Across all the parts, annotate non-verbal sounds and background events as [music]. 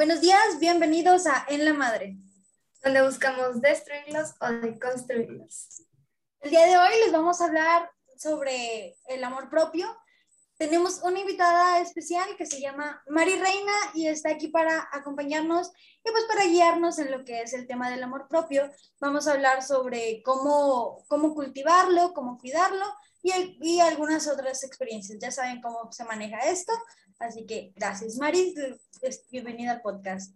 Buenos días, bienvenidos a En la Madre, donde buscamos destruirlos o deconstruirlos. El día de hoy les vamos a hablar sobre el amor propio. Tenemos una invitada especial que se llama Mari Reina y está aquí para acompañarnos y pues para guiarnos en lo que es el tema del amor propio. Vamos a hablar sobre cómo, cómo cultivarlo, cómo cuidarlo y, y algunas otras experiencias. Ya saben cómo se maneja esto, así que gracias. Mari, bienvenida al podcast.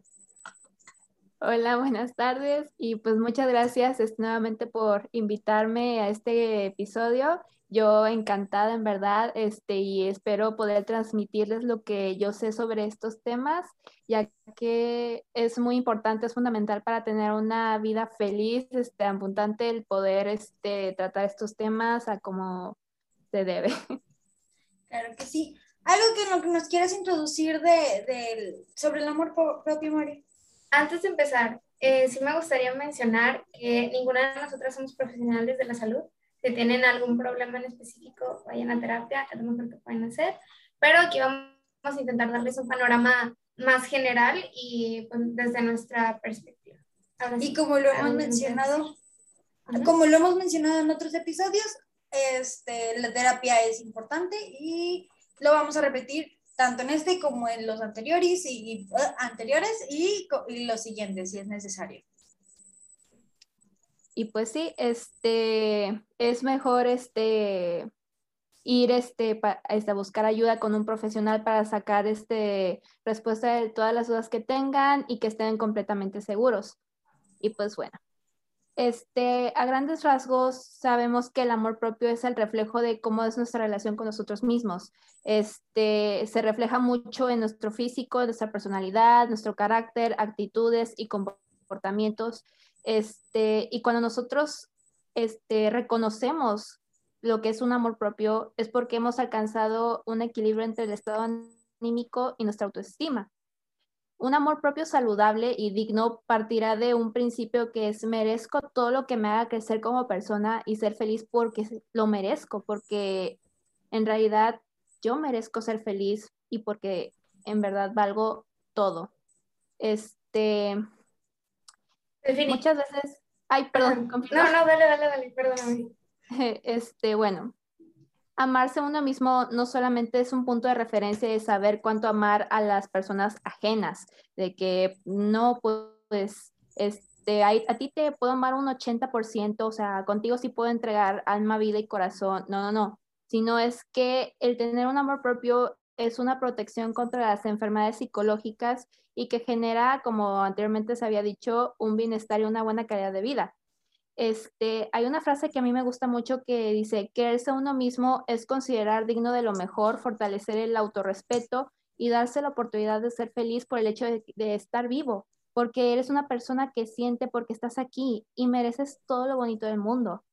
Hola, buenas tardes y pues muchas gracias este, nuevamente por invitarme a este episodio. Yo encantada en verdad este, y espero poder transmitirles lo que yo sé sobre estos temas, ya que es muy importante, es fundamental para tener una vida feliz, este, abundante, el poder este, tratar estos temas a como se debe. Claro que sí. Algo que, que nos quieras introducir de, sobre el amor propio, Mari. Antes de empezar, eh, sí me gustaría mencionar que ninguna de nosotras somos profesionales de la salud. Si tienen algún problema en específico, vayan a terapia, es lo mejor que pueden hacer. Pero aquí vamos a intentar darles un panorama más general y pues, desde nuestra perspectiva. y como lo hemos mencionado, como lo hemos mencionado en otros episodios, este, la terapia es importante y lo vamos a repetir tanto en este como en los anteriores y, uh, anteriores y, los siguientes si es necesario. Y pues sí, este es mejor este ir este, este, a buscar ayuda con un profesional para sacar este respuesta de todas las dudas que tengan y que estén completamente seguros. Y pues bueno, este, a grandes rasgos, sabemos que el amor propio es el reflejo de cómo es nuestra relación con nosotros mismos. Este, se refleja mucho en nuestro físico, nuestra personalidad, nuestro carácter, actitudes y comportamientos. Este, y cuando nosotros este, reconocemos lo que es un amor propio, es porque hemos alcanzado un equilibrio entre el estado anímico y nuestra autoestima. Un amor propio saludable y digno partirá de un principio que es merezco todo lo que me haga crecer como persona y ser feliz porque lo merezco, porque en realidad yo merezco ser feliz y porque en verdad valgo todo. Este muchas veces ay, perdón, no, no, dale, dale, dale, perdóname. [laughs] Este, bueno, amarse a uno mismo no solamente es un punto de referencia de saber cuánto amar a las personas ajenas, de que no, pues, este, a, ti te puedo amar un 80%, o sea, contigo sí puedo entregar alma, vida y corazón, no, no, no, sino es que el tener un amor propio es una protección contra las enfermedades psicológicas y que genera, como anteriormente se había dicho, un bienestar y una buena calidad de vida. Este, hay una frase que a mí me gusta mucho que dice, quererse a uno mismo es considerar digno de lo mejor, fortalecer el autorrespeto y darse la oportunidad de ser feliz por el hecho de, estar vivo, porque eres una persona que siente porque estás aquí y mereces todo lo bonito del mundo.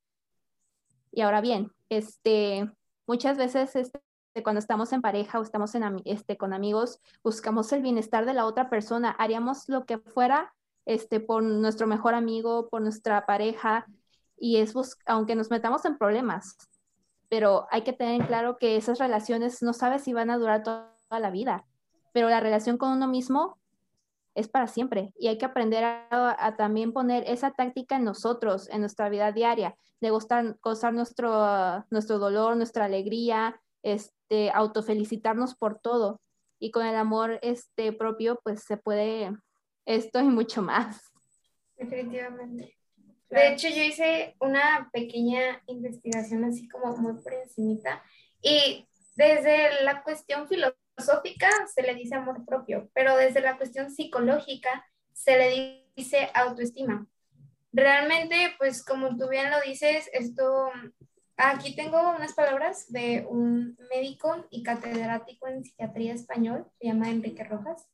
Y ahora bien, este, muchas veces este, cuando estamos en pareja o estamos en, este, con amigos, buscamos el bienestar de la otra persona, haríamos lo que fuera este, por nuestro mejor amigo, por nuestra pareja, y es aunque nos metamos en problemas, pero hay que tener en claro que esas relaciones no sabes si van a durar toda la vida, pero la relación con uno mismo es para siempre y hay que aprender a, también poner esa táctica en nosotros, en nuestra vida diaria, de gustar, gozar nuestro, nuestro dolor, nuestra alegría, este, autofelicitarnos por todo. Y con el amor este, propio, pues se puede esto y mucho más. Definitivamente. De hecho, yo hice una pequeña investigación así como muy por encimita y desde la cuestión filosófica se le dice amor propio, pero desde la cuestión psicológica se le dice autoestima. Realmente, pues como tú bien lo dices, esto, aquí tengo unas palabras de un médico y catedrático en psiquiatría español, se llama Enrique Rojas.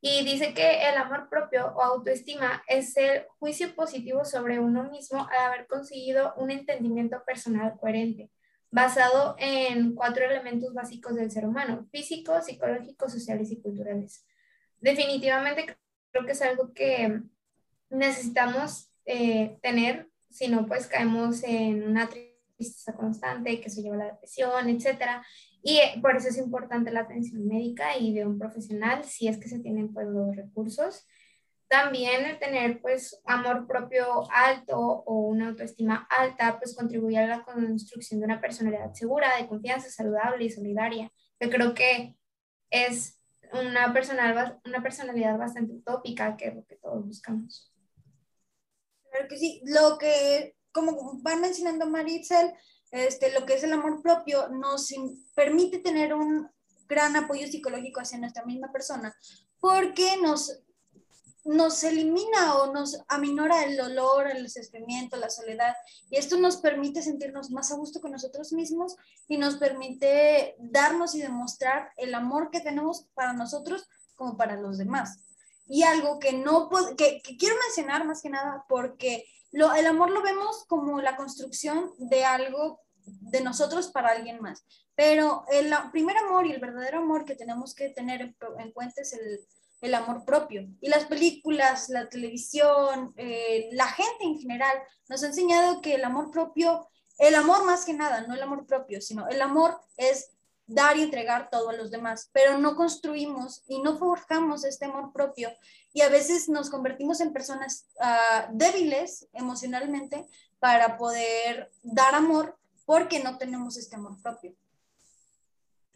Y dice que el amor propio o autoestima es el juicio positivo sobre uno mismo al haber conseguido un entendimiento personal coherente, basado en cuatro elementos básicos del ser humano, físico, psicológico, sociales y culturales. Definitivamente creo que es algo que necesitamos eh, tener, si no pues caemos en una tristeza constante, que se lleva la depresión, etcétera. Y eh, por eso es importante la atención médica y de un profesional si es que se tienen pues los recursos. También el tener pues amor propio alto o una autoestima alta pues contribuye a la construcción de una personalidad segura, de confianza, saludable y solidaria, que creo que es una, personal, una personalidad bastante utópica, que es lo que todos buscamos. Claro que sí, lo que, como van mencionando Maritzel, este, lo que es el amor propio nos permite tener un gran apoyo psicológico hacia nuestra misma persona, porque nos nos elimina o nos aminora el dolor, el sufrimiento, la soledad. Y esto nos permite sentirnos más a gusto con nosotros mismos y nos permite darnos y demostrar el amor que tenemos para nosotros como para los demás. Y algo que no que, que quiero mencionar más que nada porque lo, el amor lo vemos como la construcción de algo de nosotros para alguien más. Pero el primer amor y el verdadero amor que tenemos que tener en cuenta es el, el amor propio. Y las películas, la televisión, eh, la gente en general nos ha enseñado que el amor propio, el amor más que nada, no el amor propio, sino el amor es dar y entregar todo a los demás, pero no construimos y no forjamos este amor propio y a veces nos convertimos en personas ah, débiles emocionalmente para poder dar amor porque no tenemos este amor propio.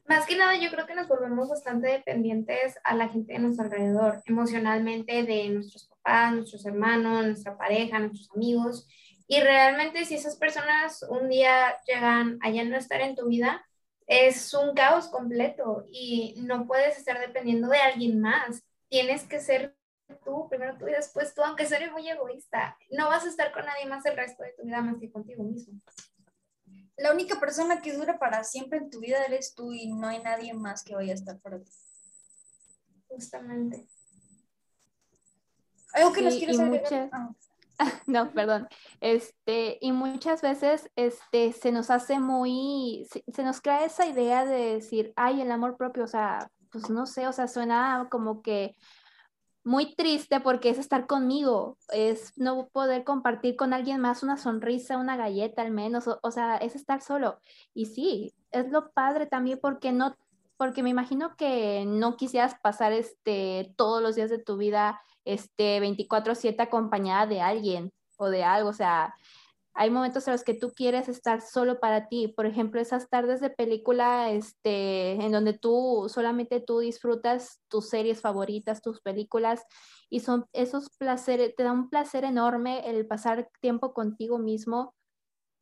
Más que nada, yo creo que nos volvemos bastante dependientes a la gente de nuestro alrededor, emocionalmente, de nuestros papás, nuestros hermanos, nuestra pareja, nuestros amigos. Y realmente si esas personas un día llegan a ya no estar en tu vida, es un caos completo y no puedes estar dependiendo de alguien más. Tienes que ser tú, primero tú y después tú, aunque seas muy egoísta. No vas a estar con nadie más el resto de tu vida más que contigo mismo la única persona que dura para siempre en tu vida eres tú y no hay nadie más que vaya a estar para ti. Justamente. Algo que nos quieres agregar. Ah. [laughs] No, perdón. Este, y muchas veces este, se nos hace muy, se, nos crea esa idea de decir, ay, el amor propio, o sea, pues no sé, o sea, suena como que muy triste porque es estar conmigo, es no poder compartir con alguien más una sonrisa, una galleta al menos, o, sea, es estar solo. Y sí, es lo padre también porque no, porque me imagino que no quisieras pasar este, todos los días de tu vida este, 24/7 acompañada de alguien o de algo, o sea, hay momentos en los que tú quieres estar solo para ti. Por ejemplo, esas tardes de película este, en donde tú solamente tú disfrutas tus series favoritas, tus películas, y son esos placeres, te da un placer enorme el pasar tiempo contigo mismo,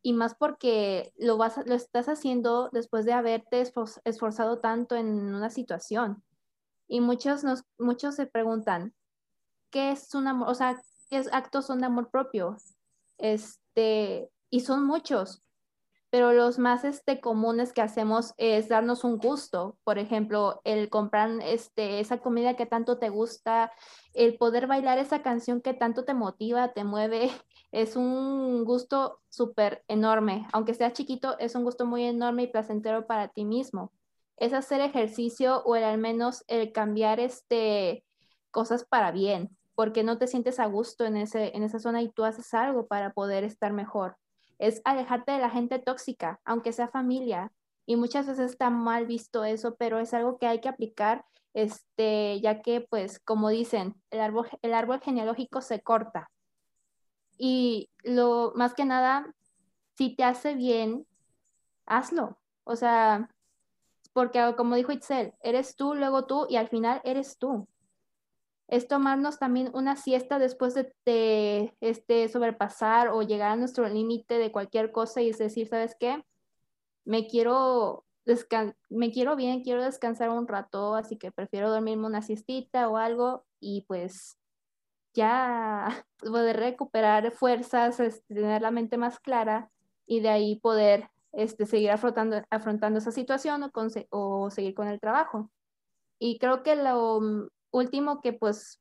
y más porque lo, vas, lo estás haciendo después de haberte esforzado tanto en una situación. Y muchos, nos, muchos se preguntan, ¿qué es un amor? O sea, ¿qué actos son de amor propio? Es, este, y son muchos, pero los más este, comunes que hacemos es darnos un gusto, por ejemplo, el comprar este, esa comida que tanto te gusta, el poder bailar esa canción que tanto te motiva, te mueve, [laughs] es un gusto súper enorme, aunque sea chiquito, es un gusto muy enorme y placentero para ti mismo. Es hacer ejercicio o al menos el cambiar este, cosas para bien porque no te sientes a gusto en, ese, en esa zona y tú haces algo para poder estar mejor. Es alejarte de la gente tóxica, aunque sea familia. Y muchas veces está mal visto eso, pero es algo que hay que aplicar, este, ya que, pues, como dicen, el árbol, el árbol genealógico se corta. Y lo más que nada, si te hace bien, hazlo. O sea, porque como dijo Itzel, eres tú, luego tú y al final eres tú es tomarnos también una siesta después de, este, sobrepasar o llegar a nuestro límite de cualquier cosa y es decir, ¿sabes qué? Me quiero, me quiero bien, quiero descansar un rato, así que prefiero dormirme una siestita o algo y pues ya [laughs] poder recuperar fuerzas, este, tener la mente más clara y de ahí poder este, seguir afrontando, afrontando esa situación o, o seguir con el trabajo. Y creo que lo último que pues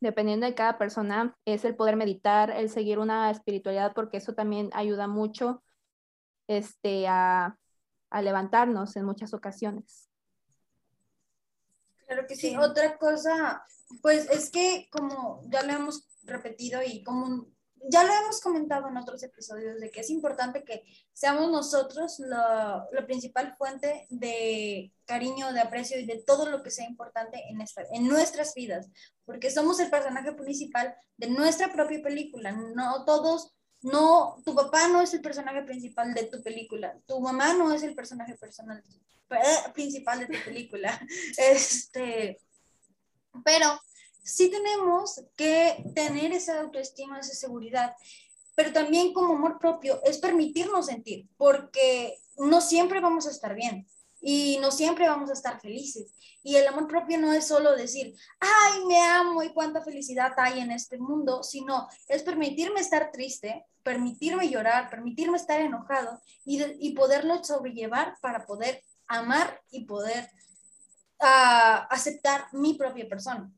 dependiendo de cada persona es el poder meditar, el seguir una espiritualidad, porque eso también ayuda mucho este, a, a levantarnos en muchas ocasiones. Claro que sí. Otra cosa, pues es que como ya lo hemos repetido y como ya lo hemos comentado en otros episodios de que es importante que seamos nosotros la, la, principal fuente de cariño, de aprecio y de todo lo que sea importante en, esta, en nuestras vidas, porque somos el personaje principal de nuestra propia película. No todos, no, tu papá no es el personaje principal de tu película, tu mamá no es el personaje personal, eh, principal de tu película. [laughs] Este, pero sí tenemos que tener esa autoestima, esa seguridad, pero también como amor propio es permitirnos sentir, porque no siempre vamos a estar bien y no siempre vamos a estar felices. Y el amor propio no es solo decir, ay, me amo y cuánta felicidad hay en este mundo, sino es permitirme estar triste, permitirme llorar, permitirme estar enojado y, y poderlo sobrellevar para poder amar y poder uh, aceptar mi propia persona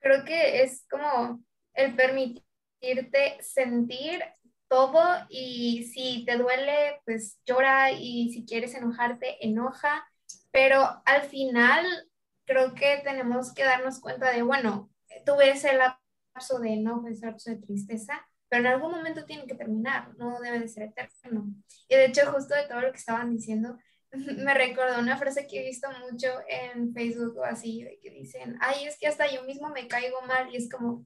creo que es como el permitirte sentir todo y si te duele, pues llora y si quieres enojarte, enoja, pero al final creo que tenemos que darnos cuenta de, bueno, tuve ese lapso de enojo, ese lapso de tristeza, pero en algún momento tiene que terminar, no debe de ser eterno. Y de hecho, justo de todo lo que estaban diciendo, [laughs] me recordó una frase que he visto mucho en Facebook o así, de que dicen, ay, es que hasta yo mismo me caigo mal y es como,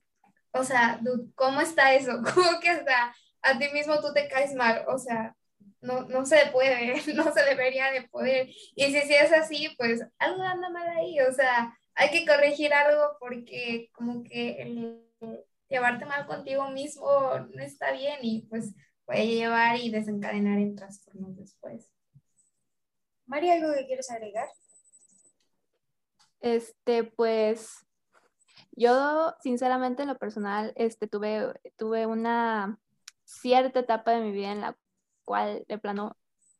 o sea, ¿cómo está eso? [laughs] ¿Cómo que hasta a ti mismo tú te caes mal? O sea, no, no se puede, [laughs] no se debería de poder. Y si, si es así, pues algo anda mal ahí, o sea, hay que corregir algo porque como que el llevarte mal contigo mismo no está bien y pues puede llevar y desencadenar en trastornos después. María, ¿algo que quieres agregar? Este, pues yo sinceramente en lo personal este, tuve, tuve una cierta etapa de mi vida en la cual de plano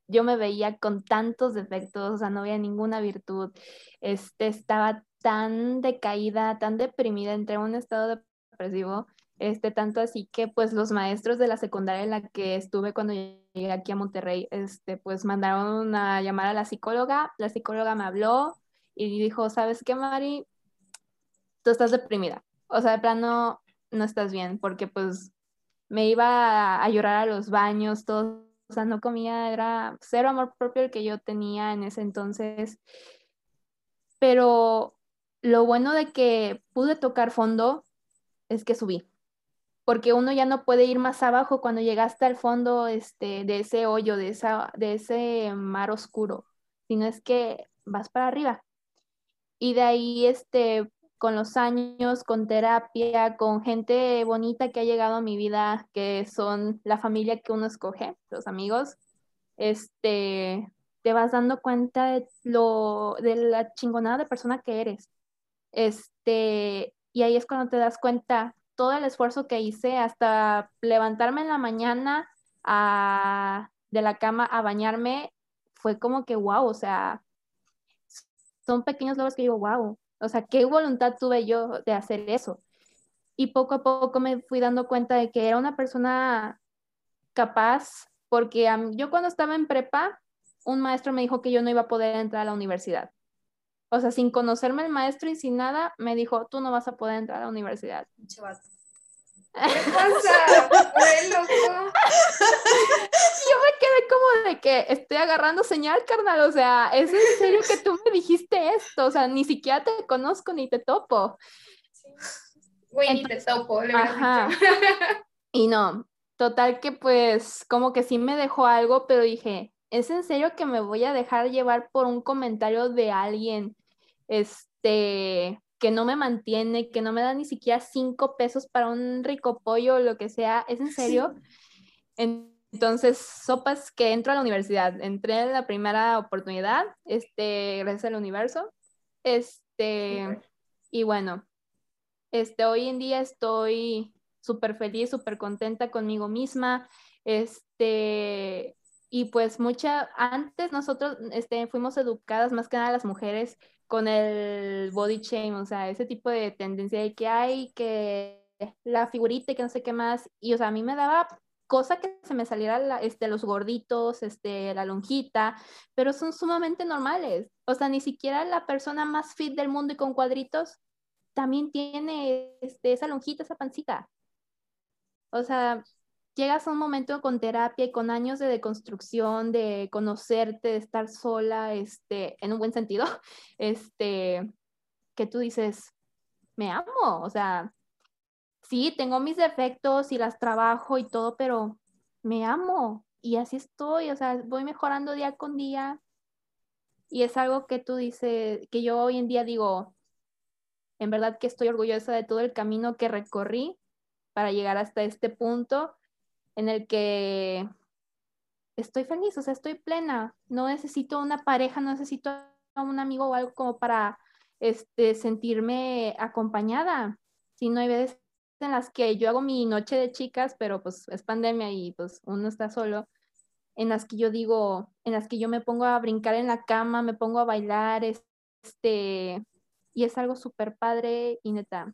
yo me veía con tantos defectos, o sea, no había ninguna virtud, este, estaba tan decaída, tan deprimida, entré en un estado depresivo este, tanto así que pues los maestros de la secundaria en la que estuve cuando llegué aquí a Monterrey, este, pues mandaron a llamar a la psicóloga, la psicóloga me habló y dijo, ¿sabes qué, Mari? Tú estás deprimida, o sea, de plano no estás bien, porque pues me iba a, llorar a los baños, todo, o sea, no comía, era cero amor propio el que yo tenía en ese entonces, pero lo bueno de que pude tocar fondo es que subí porque uno ya no puede ir más abajo cuando llegaste al fondo este, de ese hoyo, de, esa, de ese mar oscuro, sino es que vas para arriba. Y de ahí, este, con los años, con terapia, con gente bonita que ha llegado a mi vida, que son la familia que uno escoge, los amigos, este, te vas dando cuenta de, lo, de la chingonada de persona que eres. Este, y ahí es cuando te das cuenta todo el esfuerzo que hice hasta levantarme en la mañana de la cama a bañarme, fue como que wow, o sea, son pequeños logros que digo, wow, o sea, qué voluntad tuve yo de hacer eso. Y poco a poco me fui dando cuenta de que era una persona capaz, porque yo cuando estaba en prepa, un maestro me dijo que yo no iba a poder entrar a la universidad. O sea, sin conocerme el maestro y sin nada, me dijo, tú no vas a poder entrar a la universidad. ¿Qué pasa? loco. Yo me quedé como de que estoy agarrando señal, carnal. O sea, ¿es en serio que tú me dijiste esto? O sea, ni siquiera te conozco ni te topo. Güey, ni te topo, le ajá. Y no, total que pues como que sí me dejó algo, pero dije, ¿es en serio que me voy a dejar llevar por un comentario de alguien este, que no me mantiene, que no me da ni siquiera cinco pesos para un rico pollo o lo que sea, ¿es en serio? Entonces, sopas que entro a la universidad, entré en la primera oportunidad, este, gracias al universo, este, y bueno, este, hoy en día estoy súper feliz, súper contenta conmigo misma, este, y pues mucha, antes nosotros este, fuimos educadas más que nada las mujeres con el body shame, o sea, ese tipo de tendencia de que hay, que la figurita y que no sé qué más, y o sea, a mí me daba cosa que se me saliera este, los gorditos, este, la lonjita, pero son sumamente normales, o sea, ni siquiera la persona más fit del mundo y con cuadritos también tiene este, esa lonjita, esa pancita. o sea, llegas a un momento con terapia y con años de deconstrucción, de conocerte, de estar sola, este, en un buen sentido, [laughs] este, que tú dices, me amo, o sea, sí, tengo mis defectos y las trabajo y todo, pero me amo y así estoy, o sea, voy mejorando día con día. Y es algo que tú dices, que yo hoy en día digo, en verdad que estoy orgullosa de todo el camino que recorrí para llegar hasta este punto en el que estoy feliz, o sea, estoy plena, no necesito una pareja, no necesito un amigo o algo como para este, sentirme acompañada, no hay veces en las que yo hago mi noche de chicas, pero pues es pandemia y pues uno está solo, en las que yo digo, en las que yo me pongo a brincar en la cama, me pongo a bailar, este, y es algo súper padre y neta.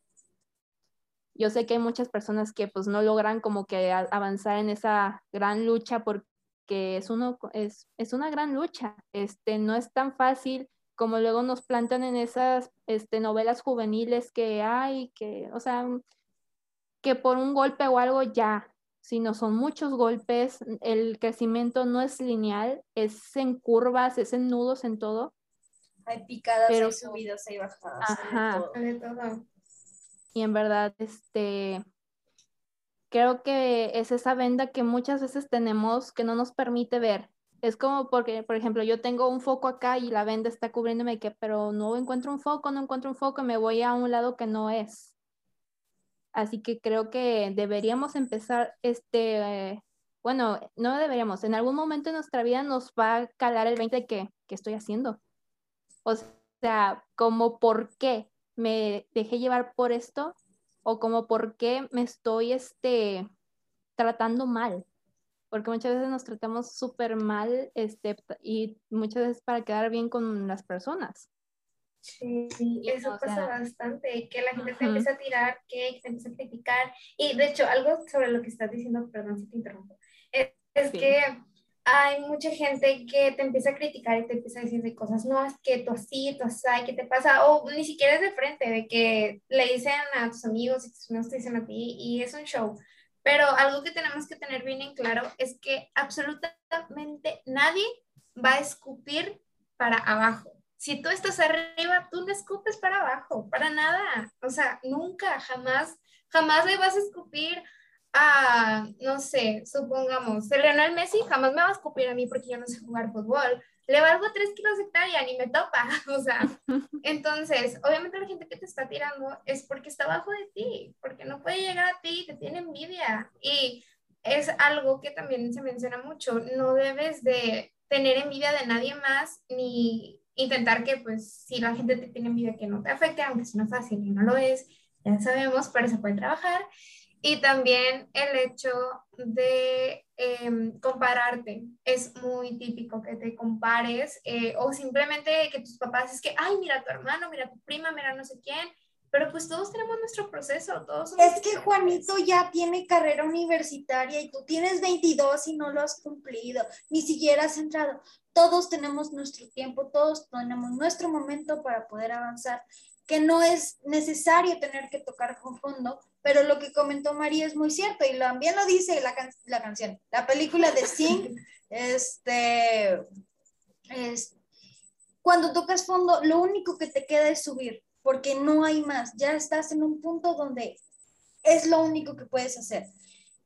Yo sé que hay muchas personas que pues no logran como que avanzar en esa gran lucha porque es, uno, es, es una gran lucha, este, no es tan fácil como luego nos plantan en esas este, novelas juveniles que hay, que, o sea, que por un golpe o algo ya, sino son muchos golpes, el crecimiento no es lineal, es en curvas, es en nudos, en todo. Hay picadas, hay subidas, hay bajadas. Ajá. Y en verdad, este, creo que es esa venda que muchas veces tenemos que no nos permite ver es como porque, por ejemplo, yo tengo un foco acá y la venda está cubriéndome que, pero no encuentro un foco, no encuentro un foco, me voy a un lado que no es. Así que creo que deberíamos empezar, este, bueno, no deberíamos, en algún momento de nuestra vida nos va a calar el 20 de que, ¿qué estoy haciendo? O sea, como por qué me dejé llevar por esto o como por qué me estoy, este, tratando mal porque muchas veces nos tratamos súper mal este, y muchas veces para quedar bien con las personas. Sí, eso pasa bastante, que la gente te empieza a tirar, que te empieza a criticar. Y de hecho, algo sobre lo que estás diciendo, perdón si te interrumpo, es, que hay mucha gente que te empieza a criticar y te empieza a decir de cosas, no, es que tú así, tú así, ¿qué te pasa? O ni siquiera es de frente, de que le dicen a tus amigos y tus amigos te dicen a ti y es un show. Pero algo que tenemos que tener bien en claro es que absolutamente nadie va a escupir para abajo. Si tú estás arriba, tú no escupes para abajo, para nada. O sea, nunca, jamás, jamás le vas a escupir a, no sé, supongamos, el Lionel Messi jamás me va a escupir a mí porque yo no sé jugar fútbol. Le valgo 3 kilos de hectárea, ni me topa, [laughs] o sea, [laughs] entonces, obviamente la gente que te está tirando es porque está abajo de ti, porque no puede llegar a ti, te tiene envidia, y es algo que también se menciona mucho, no debes de tener envidia de nadie más, ni intentar que, pues, si la gente te tiene envidia, que no te afecte, aunque es no fácil y no lo es, ya sabemos, pero se puede trabajar, y también el hecho de em, compararte. Es muy típico que te compares eh, o simplemente que tus papás es que, ay, mira tu hermano, mira tu prima, mira no sé quién. Pero pues todos tenemos nuestro proceso, todos Es que Juanito ya tiene carrera universitaria y tú tienes 22 y no lo has cumplido, ni siquiera has entrado. Todos tenemos nuestro tiempo, todos tenemos nuestro momento para poder avanzar, que no es necesario tener que tocar con fondo pero lo que comentó María es muy cierto y también lo dice la, la canción, la película de Sing, [laughs] este, es, cuando tocas fondo, lo único que te queda es subir, porque no hay más, ya estás en un punto donde es lo único que puedes hacer.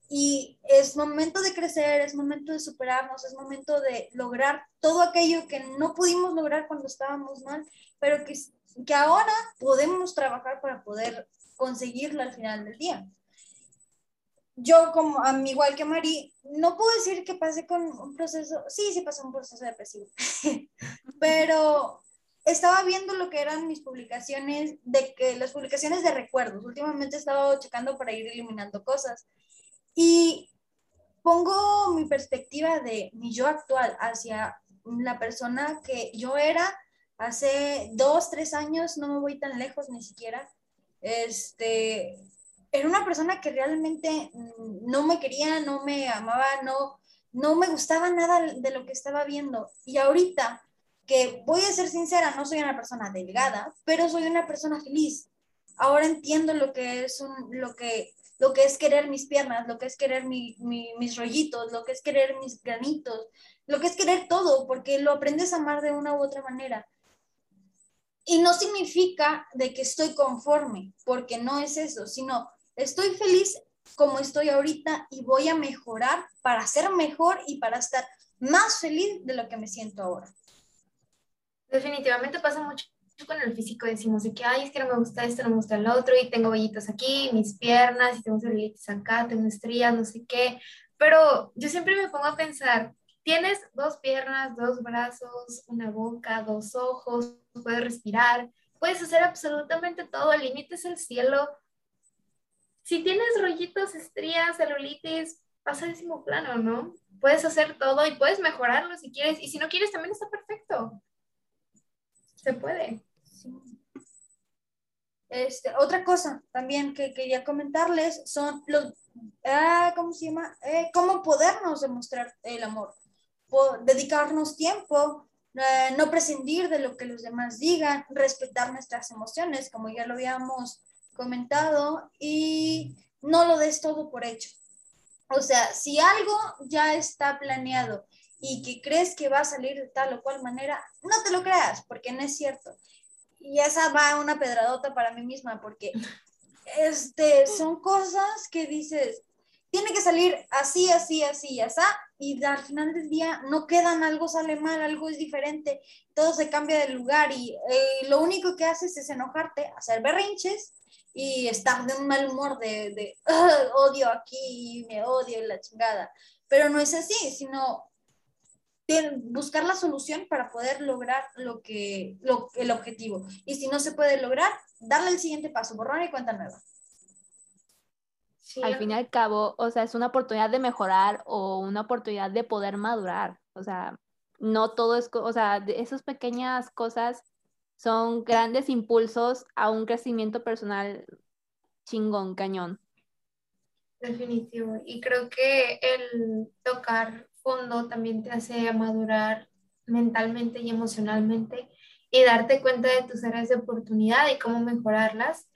Y es momento de crecer, es momento de superarnos, es momento de lograr todo aquello que no pudimos lograr cuando estábamos mal, pero que, que ahora podemos trabajar para poder conseguirlo al final del día. Yo, como a mí, igual que Mari, no puedo decir que pasé con un proceso, sí, sí pasé un proceso depresivo, [laughs] pero estaba viendo lo que eran mis publicaciones, de que las publicaciones de recuerdos. Últimamente he estado checando para ir eliminando cosas y pongo mi perspectiva de mi yo actual hacia la persona que yo era hace dos, tres años, no me voy tan lejos ni siquiera, este, era una persona que realmente no me quería, no me amaba, no, no me gustaba nada de lo que estaba viendo. Y ahorita, que voy a ser sincera, no soy una persona delgada, pero soy una persona feliz. Ahora entiendo lo que es un, lo que lo que es querer mis piernas, lo que es querer mis rollitos, lo que es querer mis granitos, lo que es querer todo, porque lo aprendes a amar de una u otra manera. Y no significa de que estoy conforme, porque no es eso, sino estoy feliz como estoy ahorita y voy a mejorar para ser mejor y para estar más feliz de lo que me siento ahora. Definitivamente pasa mucho con el físico, decimos de que, ay, es que no me gusta esto, no me gusta el otro, y tengo vellitos aquí, mis piernas, y tengo celulitis acá, tengo estrías, no sé qué, pero yo siempre me pongo a pensar, tienes dos piernas, dos brazos, una boca, dos ojos, puedes respirar, puedes hacer absolutamente todo, el límite es el cielo. Si tienes rollitos, estrías, celulitis, pasa décimo plano, ¿no? Puedes hacer todo y puedes mejorarlo si quieres, y si no quieres también está perfecto. Se puede. Este, otra cosa también que quería comentarles son los, ah, ¿cómo se llama? Eh, cómo podernos demostrar el amor. Dedicarnos tiempo, eh, no prescindir de lo que los demás digan, respetar nuestras emociones, como ya lo habíamos comentado, y no lo des todo por hecho. O sea, si algo ya está planeado y que crees que va a salir de tal o cual manera, no te lo creas, porque no es cierto. Y esa va una pedradota para mí misma, porque este, son cosas que dices, tiene que salir así, así, así, así, y al final del día no quedan, algo sale mal, algo es diferente, todo se cambia de lugar y eh, lo único que haces es enojarte, hacer berrinches y estar de un mal humor de, de odio aquí, me odio la chingada. Pero no es así, sino buscar la solución para poder lograr lo que, lo, el objetivo. Y si no se puede lograr, darle el siguiente paso, borrar y cuenta nueva. Al fin y al cabo, o sea, es una oportunidad de mejorar o una oportunidad de poder madurar. O sea, no todo es, o sea, esas pequeñas cosas son grandes impulsos a un crecimiento personal chingón, cañón. Definitivo. Y creo que el tocar fondo también te hace madurar mentalmente y emocionalmente y darte cuenta de tus áreas de oportunidad y cómo mejorarlas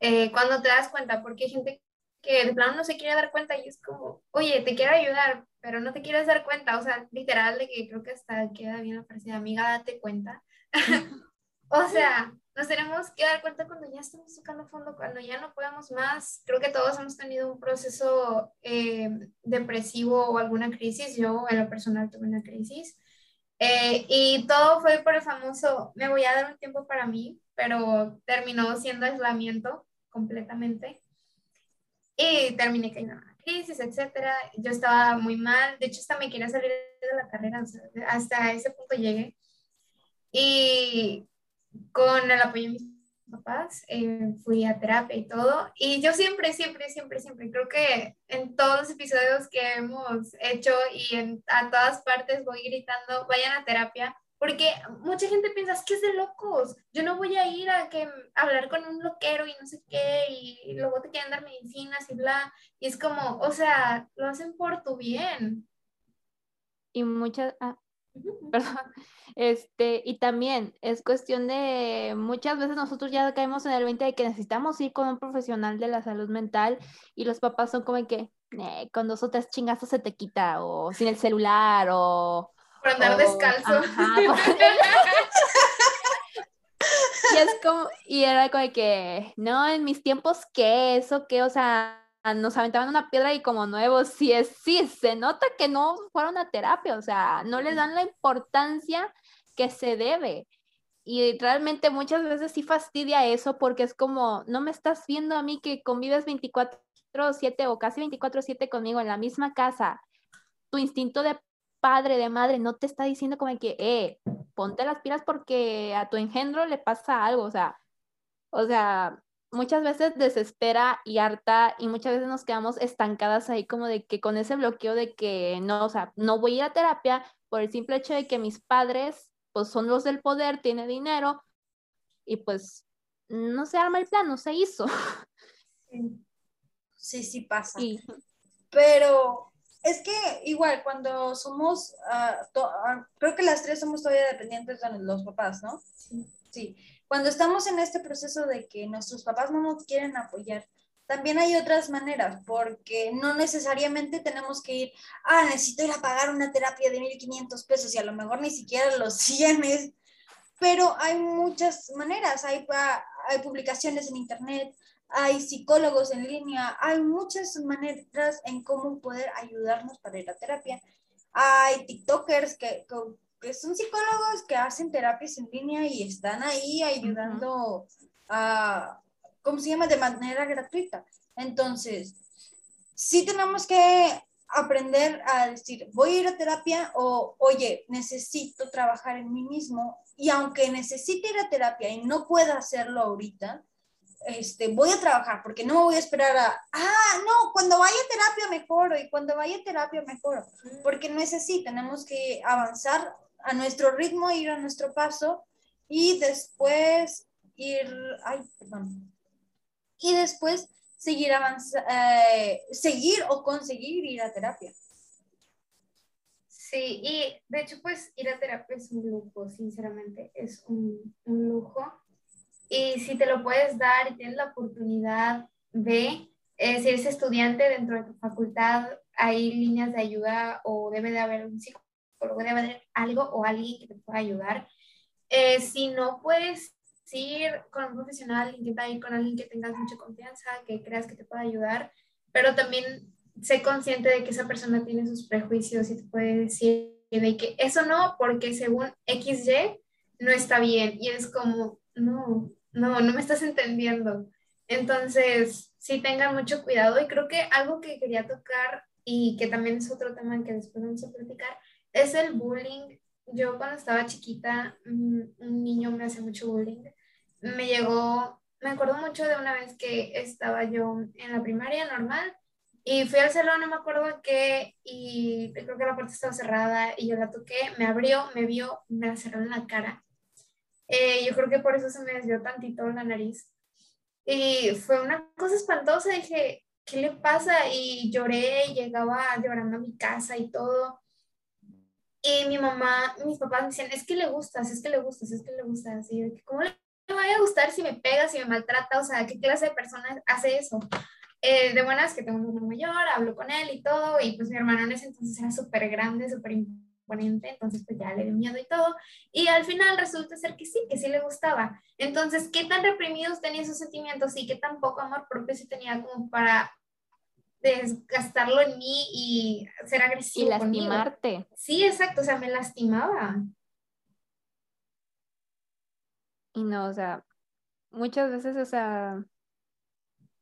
eh, cuando te das cuenta, porque hay gente que de plano no se quiere dar cuenta y es como, oye, te quiero ayudar, pero no te quieres dar cuenta, o sea, literal de que creo que hasta queda bien frase, amiga, date cuenta. [laughs] o sea, nos tenemos que dar cuenta cuando ya estamos tocando fondo, cuando ya no podemos más. Creo que todos hemos tenido un proceso eh, depresivo o alguna crisis. Yo en lo personal tuve una crisis. Eh, y todo fue por el famoso, me voy a dar un tiempo para mí, pero terminó siendo aislamiento completamente. Y terminé cayendo en una crisis, etcétera. Yo estaba muy mal. De hecho, hasta me quería salir de la carrera. hasta ese punto llegué. Y con el apoyo de mis papás, eh, fui a terapia y todo. Y yo siempre, siempre, siempre, siempre, creo que en todos los episodios que hemos hecho y en, a todas partes voy gritando, vayan a terapia, porque mucha gente piensa, es que es de locos, yo no voy a ir a, que, hablar con un loquero y no sé qué, y, luego te quieren dar medicinas y bla, y es como, o sea, lo hacen por tu bien. Y muchas, ah, perdón, este, y también es cuestión de, muchas veces nosotros ya caemos en el 20 de que necesitamos ir con un profesional de la salud mental y los papás son como que, con dos o tres chingazos se te quita, o sin el celular, o... Por andar descalzo. [laughs] y es como, y era como que, no, en mis tiempos, ¿qué? ¿Eso qué? O sea, nos aventaban una piedra y como nuevos, sí es, sí, se nota que no fueron a terapia, o sea, no les dan la importancia que se debe. Y realmente muchas veces sí fastidia eso porque es como, no me estás viendo a mí que convives 24/7 o casi 24/7 conmigo en la misma casa. Tu instinto de padre, de madre, no te está diciendo como que, eh, ponte las pilas porque a tu engendro le pasa algo, o sea, o sea, muchas veces desespera y harta y muchas veces nos quedamos estancadas ahí como de que con ese bloqueo de que no, o sea, no voy a ir a terapia por el simple hecho de que mis padres pues son los del poder, tiene dinero y pues no se arma el plan, no se hizo. Sí, sí pasa. Pero es que igual cuando somos, ah, ah, creo que las tres somos todavía dependientes de los papás, ¿no? Sí. sí cuando estamos en este proceso de que nuestros papás no nos quieren apoyar, también hay otras maneras, porque no necesariamente tenemos que ir, ah, necesito ir a pagar una terapia de 1.500 pesos y a lo mejor ni siquiera los 100 pero hay muchas maneras, hay, hay publicaciones en internet, hay psicólogos en línea, hay muchas maneras en cómo poder ayudarnos para ir a terapia. Hay TikTokers que, que, son psicólogos que hacen terapias en línea y están ahí ayudando a, ¿cómo se llama? De manera gratuita. Entonces, sí tenemos que aprender a decir, voy a ir a terapia o, oye, necesito trabajar en mí mismo. Y aunque necesite ir a terapia y no pueda hacerlo ahorita, este, voy a trabajar porque no me voy a esperar a, ah, no, cuando vaya a terapia mejoro y cuando vaya a terapia mejoro, porque no es así, tenemos que avanzar a nuestro ritmo, ir a nuestro paso y después ir, ay, perdón, y después seguir avanzando, eh, seguir o conseguir ir a terapia. Sí, y de hecho, pues ir a terapia es un lujo, sinceramente, es un, un lujo y si te lo puedes dar y tienes la oportunidad, ve. Eh, si eres estudiante dentro de tu facultad, hay líneas de ayuda o debe de haber un psicólogo, debe de haber algo o alguien que te pueda ayudar. Eh, si no puedes ir con un profesional, intenta ir con alguien que tengas mucha confianza, que creas que te pueda ayudar, pero también sé consciente de que esa persona tiene sus prejuicios y te puede decir de que eso no, porque según XY no está bien. Y es como, no, no, no me estás entendiendo. Entonces, sí tengan mucho cuidado y creo que algo que quería tocar y que también es otro tema que después vamos a platicar, es el bullying. Yo cuando estaba chiquita, mm, un niño me hacía mucho bullying. Me llegó, me acuerdo mucho de una vez que estaba yo en la primaria normal y fui al salón, no me acuerdo qué, y creo que la puerta estaba cerrada y yo la toqué, me abrió, me vio, me la cerró en la cara eh, yo creo que por eso se me desvió tantito la nariz. Y fue una cosa espantosa, dije, ¿qué le pasa? Y lloré, y llegaba llorando a mi casa y todo. Y mi mamá, mis papás me decían, es que le gustas, es que le gustas, es que le gustas. Y ¿cómo le va a gustar si me pega, si me maltrata? O sea, ¿qué clase de persona hace eso? Eh, de buenas que tengo un hermano mayor, hablo con él y todo, y pues mi hermano en ese entonces era súper grande, súper importante entonces pues ya le dio miedo y todo, y al final resulta ser que sí, que sí le gustaba. Entonces, ¿qué tan reprimidos tenía esos sentimientos y qué tan poco amor propio sí tenía como para desgastarlo en mí y ser agresivo. Y lastimarte. Sí, exacto, o sea, me lastimaba. Y no, o sea, muchas veces, o sea,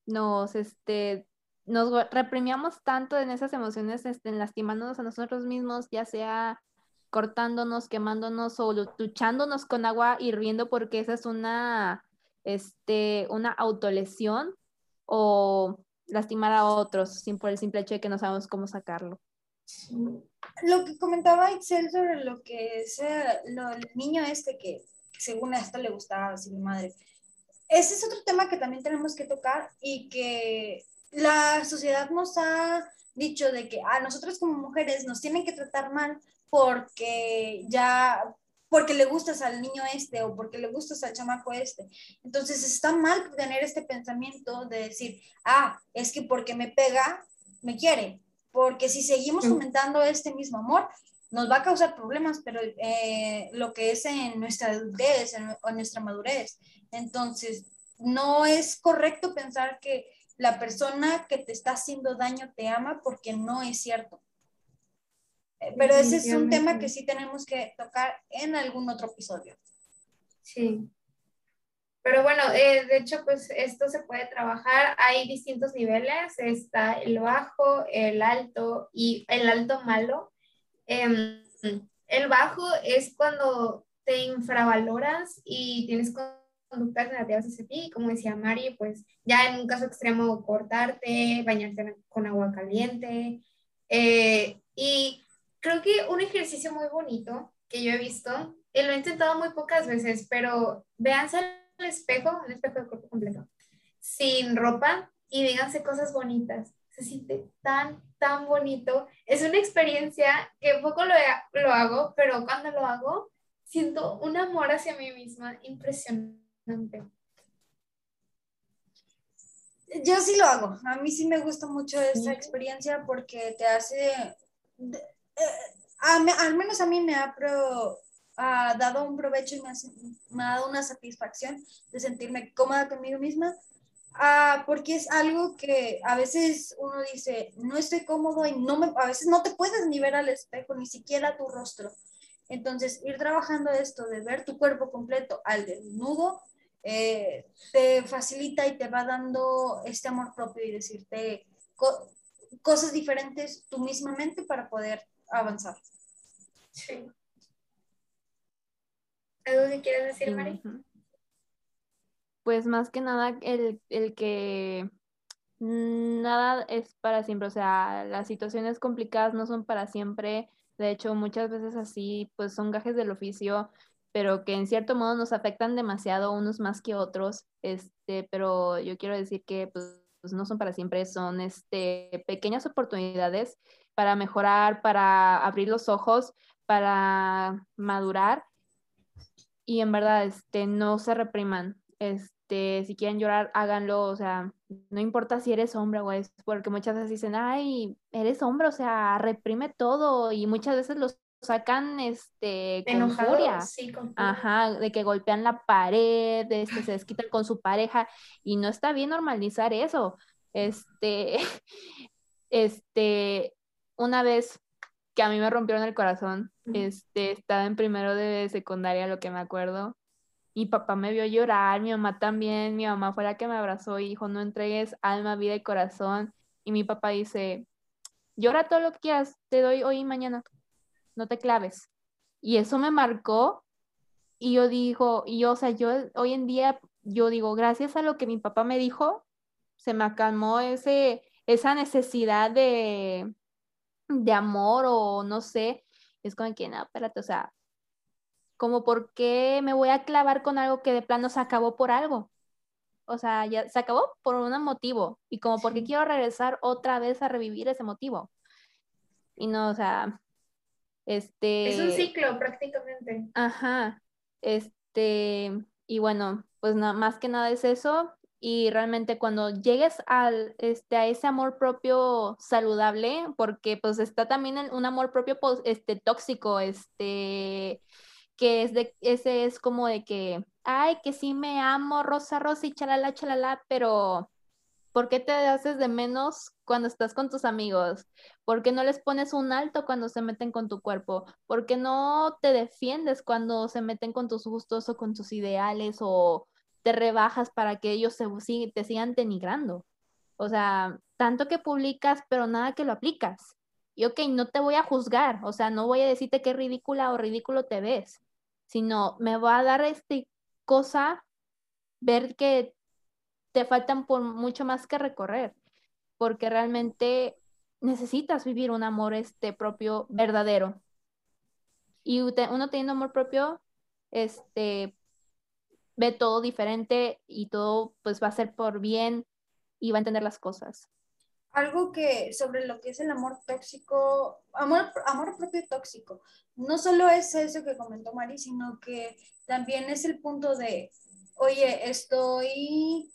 nos, este, nos reprimíamos tanto en esas emociones, este, lastimándonos a nosotros mismos, ya sea cortándonos, quemándonos o luchándonos con agua hirviendo porque esa es una, este, una autolesión o lastimar a otros sin por el simple hecho de que no sabemos cómo sacarlo. Lo que comentaba Excel sobre lo que es eh, el niño este que según esto le gustaba mi madre. Ese es otro tema que también tenemos que tocar y que la sociedad nos ha dicho de que a nosotros como mujeres nos tienen que tratar mal porque ya, porque le gustas al niño este o porque le gustas al chamaco este. Entonces está mal tener este pensamiento de decir, ah, es que porque me pega, me quiere. Porque si seguimos fomentando este mismo amor, nos va a causar problemas, pero eh, lo que es en nuestra adultez o en nuestra madurez. Entonces, no es correcto pensar que la persona que te está haciendo daño te ama porque no es cierto. Eh, pero ese es un tema que sí tenemos que tocar en algún otro episodio. Sí. Pero bueno, eh, de hecho, pues esto se puede trabajar. Hay distintos niveles. Está el bajo, el alto y el alto malo. Em, el bajo es cuando te infravaloras y tienes conductas negativas hacia ti, como decía Mari, pues ya en un caso extremo cortarte, bañarte con agua caliente. Eh, y creo que un ejercicio muy bonito que yo he visto, y lo he intentado muy pocas veces, pero véanse al espejo, un espejo de cuerpo completo, sin ropa y díganse cosas bonitas. Se siente tan, tan bonito. Es una experiencia que poco lo, lo hago, pero cuando lo hago, siento un amor hacia mí misma impresionante yo sí lo hago. A mí sí me gusta mucho esa experiencia porque te hace, eh, al menos a mí me ha, ha dado un provecho y me, me, ha dado una satisfacción de sentirme cómoda conmigo misma. Ah, porque es algo que a veces uno dice, no estoy cómodo y no me, a veces no te puedes ni ver al espejo, ni siquiera tu rostro. Entonces, ir trabajando esto de ver tu cuerpo completo al desnudo, eh, te facilita y te va dando este amor propio y decirte cosas diferentes tú mismamente para poder avanzar. Sí. ¿Algo que quieras decir, Mari? Pues más que nada el, el que nada es para siempre, o sea, las situaciones complicadas no son para siempre. De hecho, muchas veces así, pues son gajes del oficio pero que en cierto modo nos afectan demasiado unos más que otros, este, pero yo quiero decir que pues, pues, no son para siempre, son este, pequeñas oportunidades para mejorar, para abrir los ojos, para madurar y en verdad este, no se repriman. Este, si quieren llorar, háganlo, o sea, no importa si eres hombre o es, porque muchas veces dicen, ay, eres hombre, o sea, reprime todo y muchas veces los sacan este con furia. Ajá, de que golpean la pared, de este, se desquitan con su pareja y no está bien normalizar eso. Este, [laughs] este, una vez que a mí me rompieron el corazón, este, estaba en primero de secundaria, lo que me acuerdo. Mi papá me vio llorar, mi mamá también, mi mamá fue la que me abrazó y dijo, no entregues alma, vida y corazón. Y mi papá dice, llora todo lo que quieras, te doy hoy y mañana no te claves. Y eso me marcó y yo digo, y yo, o sea, yo hoy en día, yo digo, gracias a lo que mi papá me dijo, se me acalmó ese, esa necesidad de, de amor o no sé, es como que, no, espérate, o sea, como por qué me voy a clavar con algo que de plano se acabó por algo. O sea, ya se acabó por un motivo y como porque quiero regresar otra vez a revivir ese motivo. Y no, o sea, este, es un ciclo prácticamente. Ajá. Este, y bueno, pues nada más que nada es eso. Y realmente cuando llegues al, este, a ese amor propio saludable, porque pues está también un amor propio pues, este, tóxico, este, que es de, ese es como de que, ay, que sí me amo, rosa, rosa y chalala, chalala, pero ¿Por qué te haces de menos cuando estás con tus amigos? ¿Por qué no les pones un alto cuando se meten con tu cuerpo? ¿Por qué no te defiendes cuando se meten con tus gustos o con tus ideales o te rebajas para que ellos se, te sigan denigrando? O sea, tanto que publicas, pero nada que lo aplicas. Y ok, no te voy a juzgar, o sea, no voy a decirte qué ridícula o ridículo te ves, sino me va a dar este cosa ver que te faltan por mucho más que recorrer, porque realmente necesitas vivir un amor este propio verdadero. Y uno teniendo amor propio, este, ve todo diferente y todo pues va a ser por bien y va a entender las cosas. Algo que sobre lo que es el amor tóxico, amor, amor propio tóxico, no solo es eso que comentó Mari, sino que también es el punto de, oye, estoy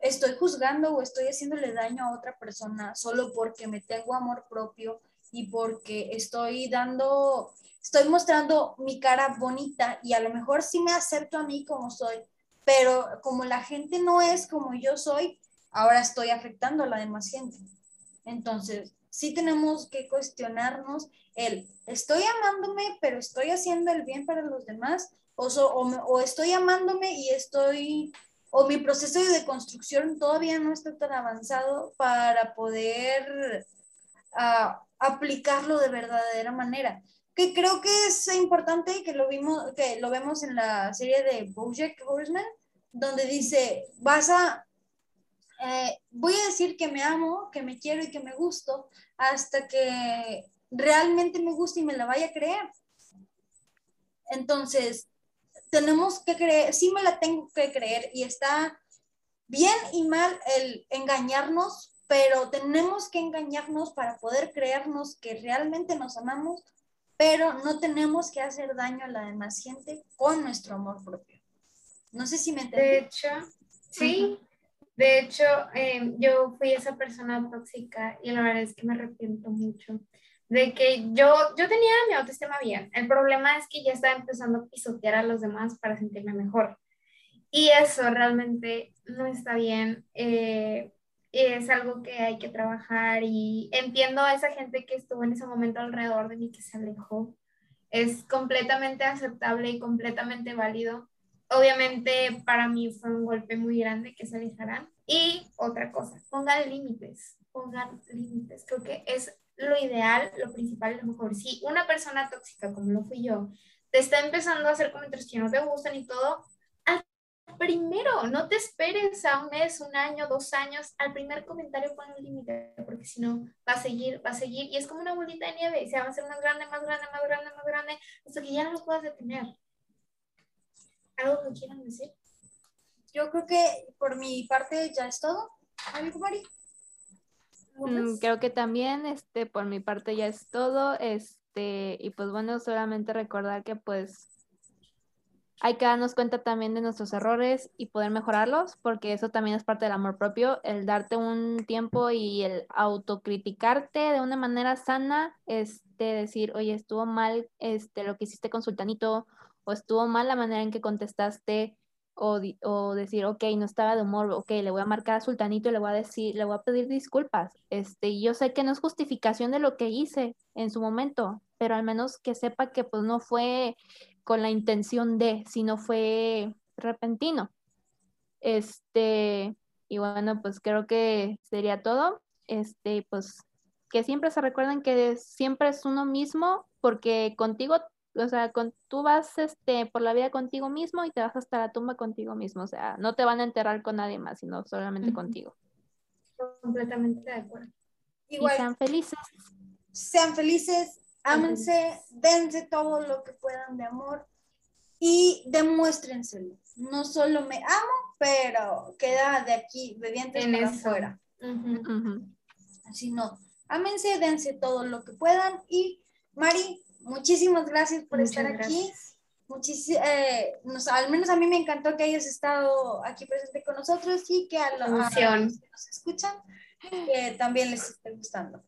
estoy juzgando o estoy haciéndole daño a otra persona solo porque me tengo amor propio y porque estoy dando, estoy mostrando mi cara bonita y a lo mejor sí me acepto a mí como soy, pero como la gente no es como yo soy, ahora estoy afectando a la demás gente. Entonces, sí tenemos que cuestionarnos el, estoy amándome, pero estoy haciendo el bien para los demás, o, o estoy amándome y estoy o mi proceso de construcción todavía no está tan avanzado para poder ah, aplicarlo de verdadera manera. Que creo que es importante que lo, vimos, que lo vemos en la serie de Bojack Horseman, donde dice, vas a, eh, voy a decir que me amo, que me quiero y que me gusto hasta que realmente me guste y me la vaya a creer. Entonces, tenemos que creer, sí me la tengo que creer y está bien y mal el engañarnos, pero tenemos que engañarnos para poder creernos que realmente nos amamos, pero no tenemos que hacer daño a la demás gente con nuestro amor propio. No sé si me entendí. De hecho, sí. De hecho, em, yo fui esa persona tóxica y la verdad es que me arrepiento mucho de que yo, yo tenía mi autoestima bien. El problema es que ya estaba empezando a pisotear a los demás para sentirme mejor. Y eso realmente no está bien. Eh, es algo que hay que trabajar y entiendo a esa gente que estuvo en ese momento alrededor de mí que se alejó. Es completamente aceptable y completamente válido. Obviamente para mí fue un golpe muy grande que se alejaran. Y otra cosa, pongan límites, pongan límites. Creo que es lo ideal, lo principal, lo mejor. Si una persona tóxica, como lo fui yo, te está empezando a hacer comentarios que no te gustan y todo, al primero, no te esperes a un mes, un año, dos años, al primer comentario pon un límite, porque si no, va a seguir, va a seguir, y es como una bolita de nieve, y se va a hacer más grande, más grande, más grande, más grande, hasta que ya no lo puedas detener. ¿Algo que quieran decir? Yo creo que por mi parte ya es todo. ¿Amigo Mari? Mm, creo que también, este, por mi parte ya es todo, este, y pues bueno, solamente recordar que pues hay que darnos cuenta también de nuestros errores y poder mejorarlos, porque eso también es parte del amor propio, el darte un tiempo y el autocriticarte de una manera sana, este, decir, oye, estuvo mal este, lo que hiciste con Sultanito, o estuvo mal la manera en que contestaste, o, decir, ok, no estaba de humor, ok, le voy a marcar a Sultanito y le voy a decir, le voy a pedir disculpas. Este, yo sé que no es justificación de lo que hice en su momento, pero al menos que sepa que pues no fue con la intención de, sino fue repentino. Este, y bueno, pues creo que sería todo. Este, pues que siempre se recuerden que siempre es uno mismo, porque contigo o sea, con, tú vas este, por la vida contigo mismo y te vas hasta la tumba contigo mismo, o sea, no te van a enterrar con nadie más, sino solamente contigo. Completamente de acuerdo. Igual, y sean felices. Sean felices, ámense, dense todo lo que puedan de amor y demuéstrenselo. No solo me amo, pero queda de aquí, de dientes para afuera. Así no, ámense, dense todo lo que puedan y Mari, muchísimas gracias por estar aquí. Eh, al menos a mí me encantó que hayas estado aquí presente con nosotros y que a, los que nos escuchan que también les esté gustando.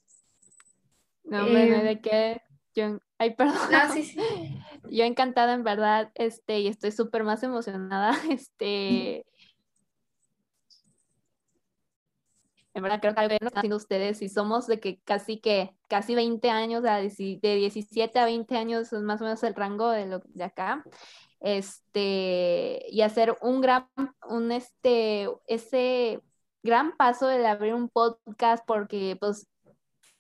No, eh, de que yo, ay, perdón. [laughs] Yo encantada en verdad, este, y estoy súper más emocionada, [laughs] este, en verdad creo que algo están haciendo ustedes y somos de que casi que casi 20 años, de 17 a 20 años es más o menos el rango de, lo, de acá. Este, y hacer un gran, un este, ese gran paso de abrir un podcast porque pues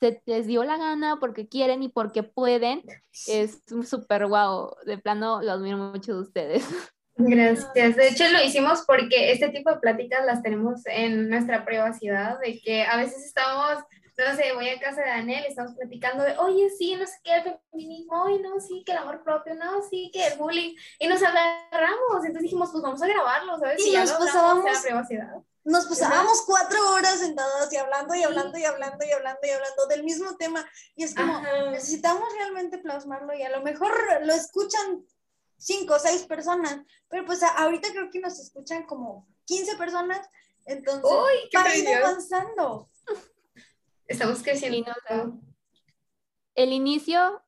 se les dio la gana, porque quieren y porque pueden, es súper guau. De plano, los admiro mucho de ustedes. [laughs] Gracias. De hecho, lo hicimos porque este tipo de pláticas las tenemos en nuestra privacidad, de que a veces estamos, no sé, voy a casa de Daniel, estamos platicando de, oye, sí, no sé qué, el feminismo, oye, no, sí, que el amor propio, no, sí, que el bullying, y nos agarramos, entonces dijimos, pues vamos a grabarlo, ¿sabes? Y, nos pasábamos, en la privacidad. Nos pasábamos cuatro horas sentadas y hablando y hablando y hablando y hablando y hablando del mismo tema, y es como, necesitamos realmente plasmarlo y a lo mejor lo escuchan cinco o seis personas, pero pues ahorita creo que nos escuchan como 15 personas, entonces Uy, para ir avanzando. Estamos creciendo. El inicio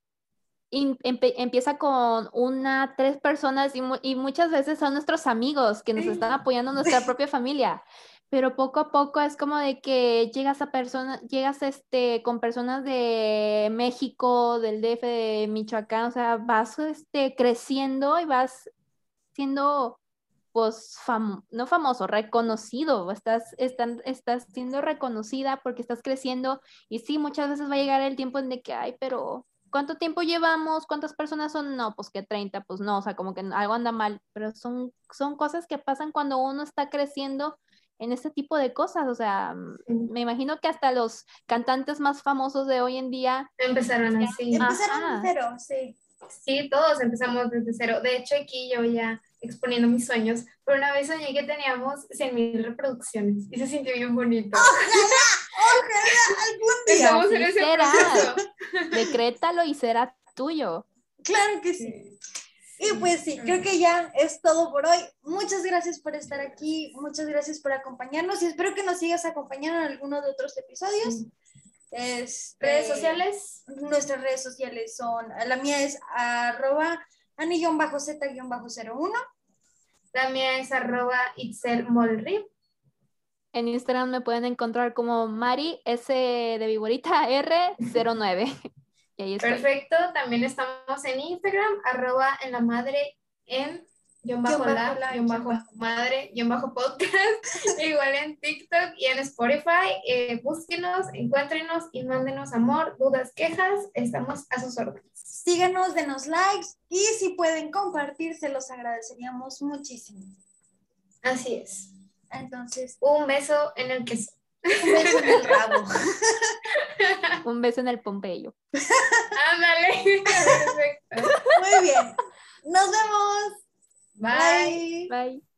empieza con una, tres personas y, muchas veces son nuestros amigos que nos están apoyando nuestra propia familia pero poco a poco es como de que llegas a personas, llegas este, con personas de México, del DF, de Michoacán, o sea, vas este, creciendo y vas siendo, pues, no famoso, reconocido, estás, están, estás siendo reconocida porque estás creciendo y sí, muchas veces va a llegar el tiempo en de que, ay, pero ¿cuánto tiempo llevamos? ¿Cuántas personas son? No, pues que 30, pues no, o sea, como que algo anda mal, pero son, son cosas que pasan cuando uno está creciendo en este tipo de cosas. O sea, me imagino que hasta los cantantes más famosos de hoy en día empezaron así. Empezaron desde cero, sí. Sí, todos empezamos desde cero. De hecho, aquí yo ya exponiendo mis sueños, pero una vez soñé que teníamos 100 mil reproducciones y se sintió bien bonito. ¡Ojalá! ¡Ojalá! ¡Algún día! Estamos en ese Decrétalo y será tuyo. Claro que sí. Y pues sí, creo que ya es todo por hoy. Muchas gracias por estar aquí, muchas gracias por acompañarnos y espero que nos sigas acompañando en alguno de otros episodios. Este, redes sociales. Nuestras redes sociales son, la mía es arroba ani-z-01. La mía es arroba En Instagram me pueden encontrar como Mari S de Viborita R09. [laughs] Perfecto, también estamos en Instagram, arroba en la madre en guion bajo la, guion bajo madre, guion bajo podcast, [laughs] igual en TikTok y en Spotify. Eh, búsquenos, encuéntrenos y mándenos amor, dudas, quejas, estamos a sus órdenes. Síguenos, denos likes y si pueden compartir, se los agradeceríamos muchísimo. Así es. Entonces, un beso en el queso. Un beso en el rabo. [laughs] Un beso en el Pompeyo. Ándale. Perfecto. Muy bien. Nos vemos. Bye. Bye.